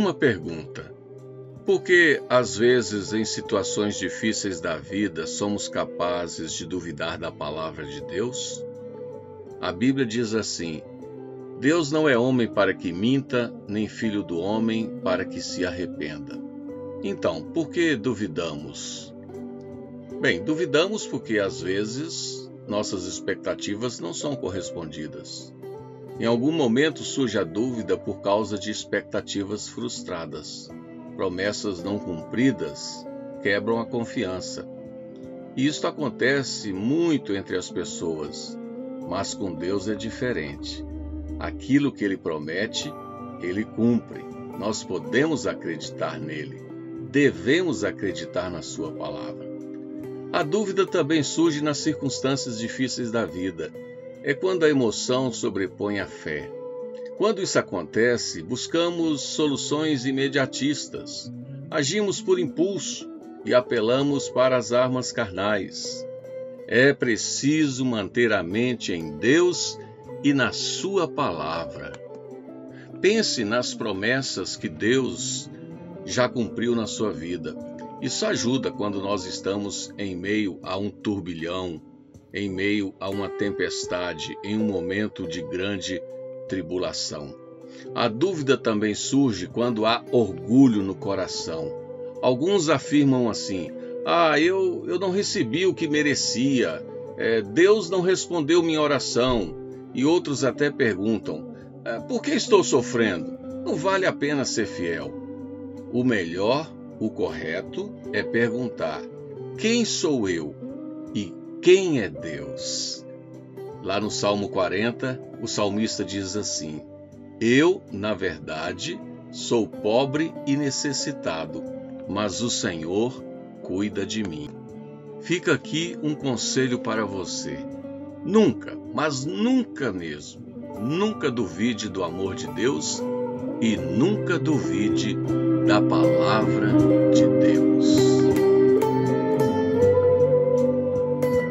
Uma pergunta: por que, às vezes, em situações difíceis da vida, somos capazes de duvidar da palavra de Deus? A Bíblia diz assim: Deus não é homem para que minta, nem filho do homem para que se arrependa. Então, por que duvidamos? Bem, duvidamos porque às vezes nossas expectativas não são correspondidas. Em algum momento surge a dúvida por causa de expectativas frustradas. Promessas não cumpridas quebram a confiança. E isto acontece muito entre as pessoas, mas com Deus é diferente. Aquilo que ele promete, ele cumpre. Nós podemos acreditar nele. Devemos acreditar na sua palavra. A dúvida também surge nas circunstâncias difíceis da vida é quando a emoção sobrepõe a fé. Quando isso acontece, buscamos soluções imediatistas, agimos por impulso e apelamos para as armas carnais. É preciso manter a mente em Deus e na Sua palavra. Pense nas promessas que Deus já cumpriu na sua vida. Isso ajuda quando nós estamos em meio a um turbilhão, em meio a uma tempestade, em um momento de grande tribulação. A dúvida também surge quando há orgulho no coração. Alguns afirmam assim: Ah, eu, eu não recebi o que merecia, é, Deus não respondeu minha oração. E outros até perguntam: é, Por que estou sofrendo? Não vale a pena ser fiel. O melhor, o correto, é perguntar: Quem sou eu? E quem é Deus? Lá no Salmo 40, o salmista diz assim: Eu, na verdade, sou pobre e necessitado, mas o Senhor cuida de mim. Fica aqui um conselho para você. Nunca, mas nunca mesmo, nunca duvide do amor de Deus e nunca duvide da palavra de Deus.